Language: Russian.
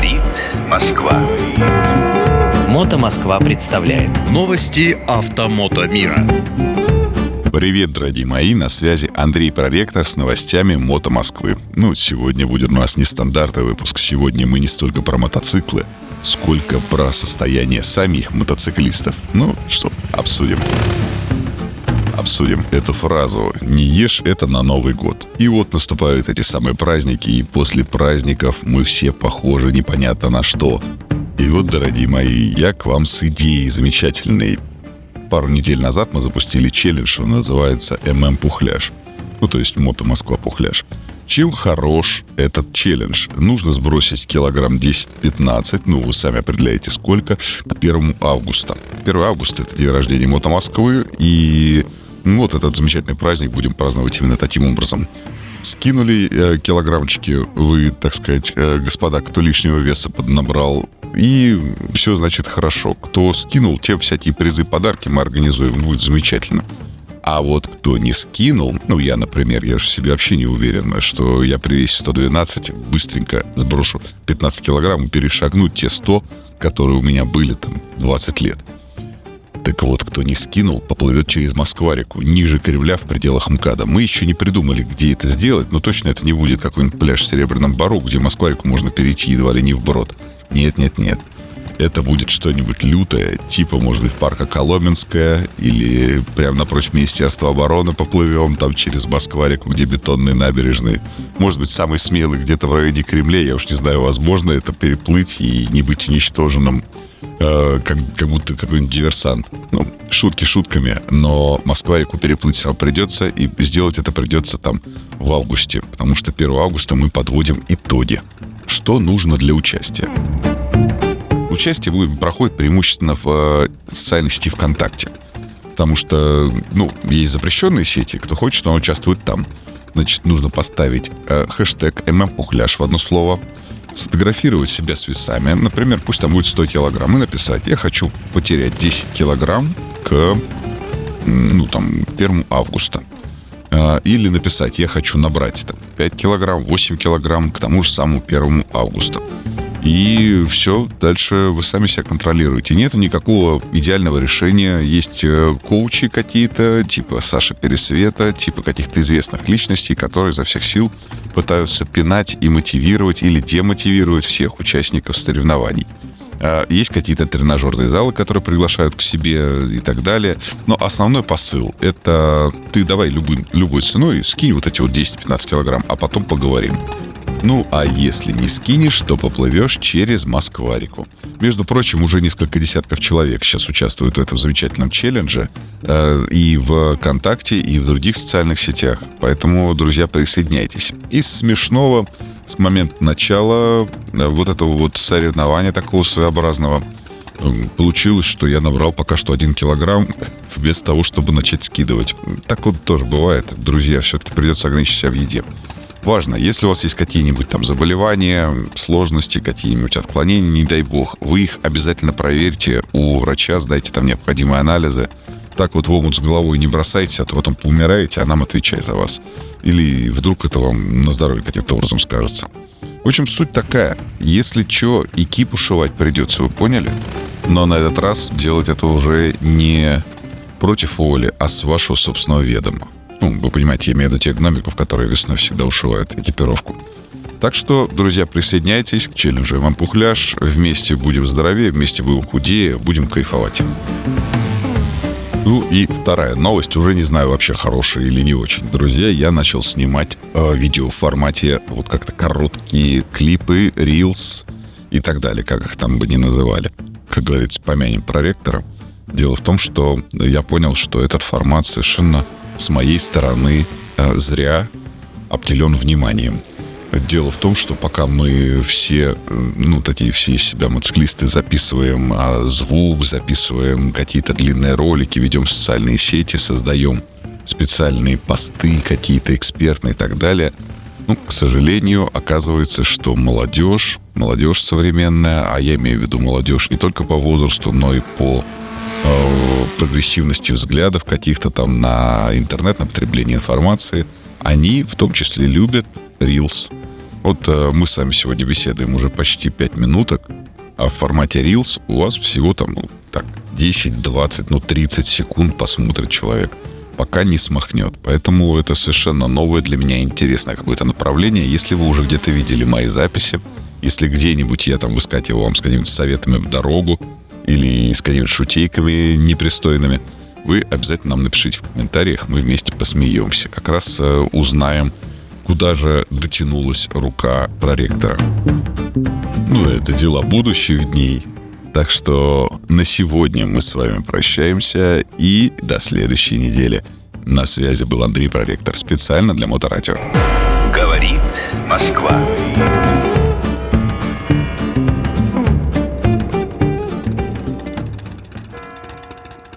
Говорит Москва. Мото Москва представляет Новости автомото мира. Привет, дорогие мои, на связи Андрей Проректор с новостями Мото Москвы. Ну, сегодня будет у нас нестандартный выпуск. Сегодня мы не столько про мотоциклы, сколько про состояние самих мотоциклистов. Ну, что, обсудим обсудим эту фразу «Не ешь это на Новый год». И вот наступают эти самые праздники, и после праздников мы все похожи непонятно на что. И вот, дорогие мои, я к вам с идеей замечательной. Пару недель назад мы запустили челлендж, он называется «ММ Пухляж». Ну, то есть «Мото Москва Пухляж». Чем хорош этот челлендж? Нужно сбросить килограмм 10-15, ну, вы сами определяете сколько, к 1 августа. 1 августа – это день рождения Мото Москвы, и ну, вот этот замечательный праздник будем праздновать именно таким образом. Скинули э, килограммчики вы, так сказать, э, господа, кто лишнего веса поднабрал, и все, значит, хорошо. Кто скинул, те всякие призы, подарки мы организуем, будет замечательно. А вот кто не скинул, ну, я, например, я же себе вообще не уверен, что я при весе 112 быстренько сброшу 15 килограмм и перешагну те 100, которые у меня были там 20 лет. Так вот, кто не скинул, поплывет через Москва-реку, ниже Кремля в пределах МКАДа. Мы еще не придумали, где это сделать, но точно это не будет какой-нибудь пляж в Серебряном Бару, где Москва-реку можно перейти едва ли не вброд. Нет, нет, нет. Это будет что-нибудь лютое, типа, может быть, парка Коломенская, или прямо напротив Министерства обороны поплывем, там через Москва-реку, где бетонные набережные. Может быть, самый смелый где-то в районе Кремля, я уж не знаю, возможно это переплыть и не быть уничтоженным э, как, как будто какой-нибудь диверсант. Ну, шутки шутками, но Москва-реку переплыть придется, и сделать это придется там в августе, потому что 1 августа мы подводим итоги. Что нужно для участия? Участие будет, проходит преимущественно в э, социальной сети ВКонтакте. Потому что, ну, есть запрещенные сети, кто хочет, он участвует там. Значит, нужно поставить э, хэштег ММПухляш в одно слово, сфотографировать себя с весами. Например, пусть там будет 100 килограмм. И написать, я хочу потерять 10 килограмм к, ну, там, 1 августа. А, или написать, я хочу набрать там, 5 килограмм, 8 килограмм к тому же самому 1 августа. И все, дальше вы сами себя контролируете. Нет никакого идеального решения. Есть э, коучи какие-то, типа Саши Пересвета, типа каких-то известных личностей, которые изо всех сил пытаются пинать и мотивировать или демотивировать всех участников соревнований. А, есть какие-то тренажерные залы, которые приглашают к себе и так далее. Но основной посыл — это ты давай любой, любой ценой скинь вот эти вот 10-15 килограмм, а потом поговорим. Ну, а если не скинешь, то поплывешь через Москва-реку. Между прочим, уже несколько десятков человек сейчас участвуют в этом замечательном челлендже э, и в ВКонтакте, и в других социальных сетях. Поэтому, друзья, присоединяйтесь. Из смешного с момента начала э, вот этого вот соревнования такого своеобразного получилось, что я набрал пока что один килограмм вместо того, чтобы начать скидывать. Так вот тоже бывает. Друзья, все-таки придется ограничить себя в еде. Важно, если у вас есть какие-нибудь там заболевания, сложности, какие-нибудь отклонения, не дай бог, вы их обязательно проверьте у врача, сдайте там необходимые анализы. Так вот в омут с головой не бросайте, а то потом поумираете, а нам отвечай за вас. Или вдруг это вам на здоровье каким-то образом скажется. В общем, суть такая. Если что, и кип ушивать придется, вы поняли? Но на этот раз делать это уже не против воли, а с вашего собственного ведома. Ну, вы понимаете, я имею в виду тех гномиков, которые весной всегда ушивают экипировку. Так что, друзья, присоединяйтесь к челленджу «Вам пухляж». Вместе будем здоровее, вместе будем худее, будем кайфовать. Ну и вторая новость, уже не знаю вообще хорошая или не очень. Друзья, я начал снимать э, видео в формате вот как-то короткие клипы, рилс и так далее, как их там бы ни называли. Как говорится, помянем проректора. Дело в том, что я понял, что этот формат совершенно с моей стороны э, зря обделен вниманием. Дело в том, что пока мы все, э, ну, такие все из себя мотоциклисты, записываем а, звук, записываем какие-то длинные ролики, ведем социальные сети, создаем специальные посты, какие-то экспертные и так далее, ну, к сожалению, оказывается, что молодежь, молодежь современная, а я имею в виду молодежь не только по возрасту, но и по Э, прогрессивности взглядов каких-то там на интернет, на потребление информации, они в том числе любят Reels. Вот э, мы с вами сегодня беседуем уже почти 5 минуток, а в формате Reels у вас всего там, ну, так, 10, 20, ну, 30 секунд посмотрит человек, пока не смахнет. Поэтому это совершенно новое для меня интересное какое-то направление. Если вы уже где-то видели мои записи, если где-нибудь я там выскакивал вам с какими-то советами в дорогу или с какими-то шутейками непристойными, вы обязательно нам напишите в комментариях, мы вместе посмеемся. Как раз э, узнаем, куда же дотянулась рука проректора. Ну, это дела будущих дней. Так что на сегодня мы с вами прощаемся и до следующей недели. На связи был Андрей Проректор специально для Моторадио. Говорит Москва.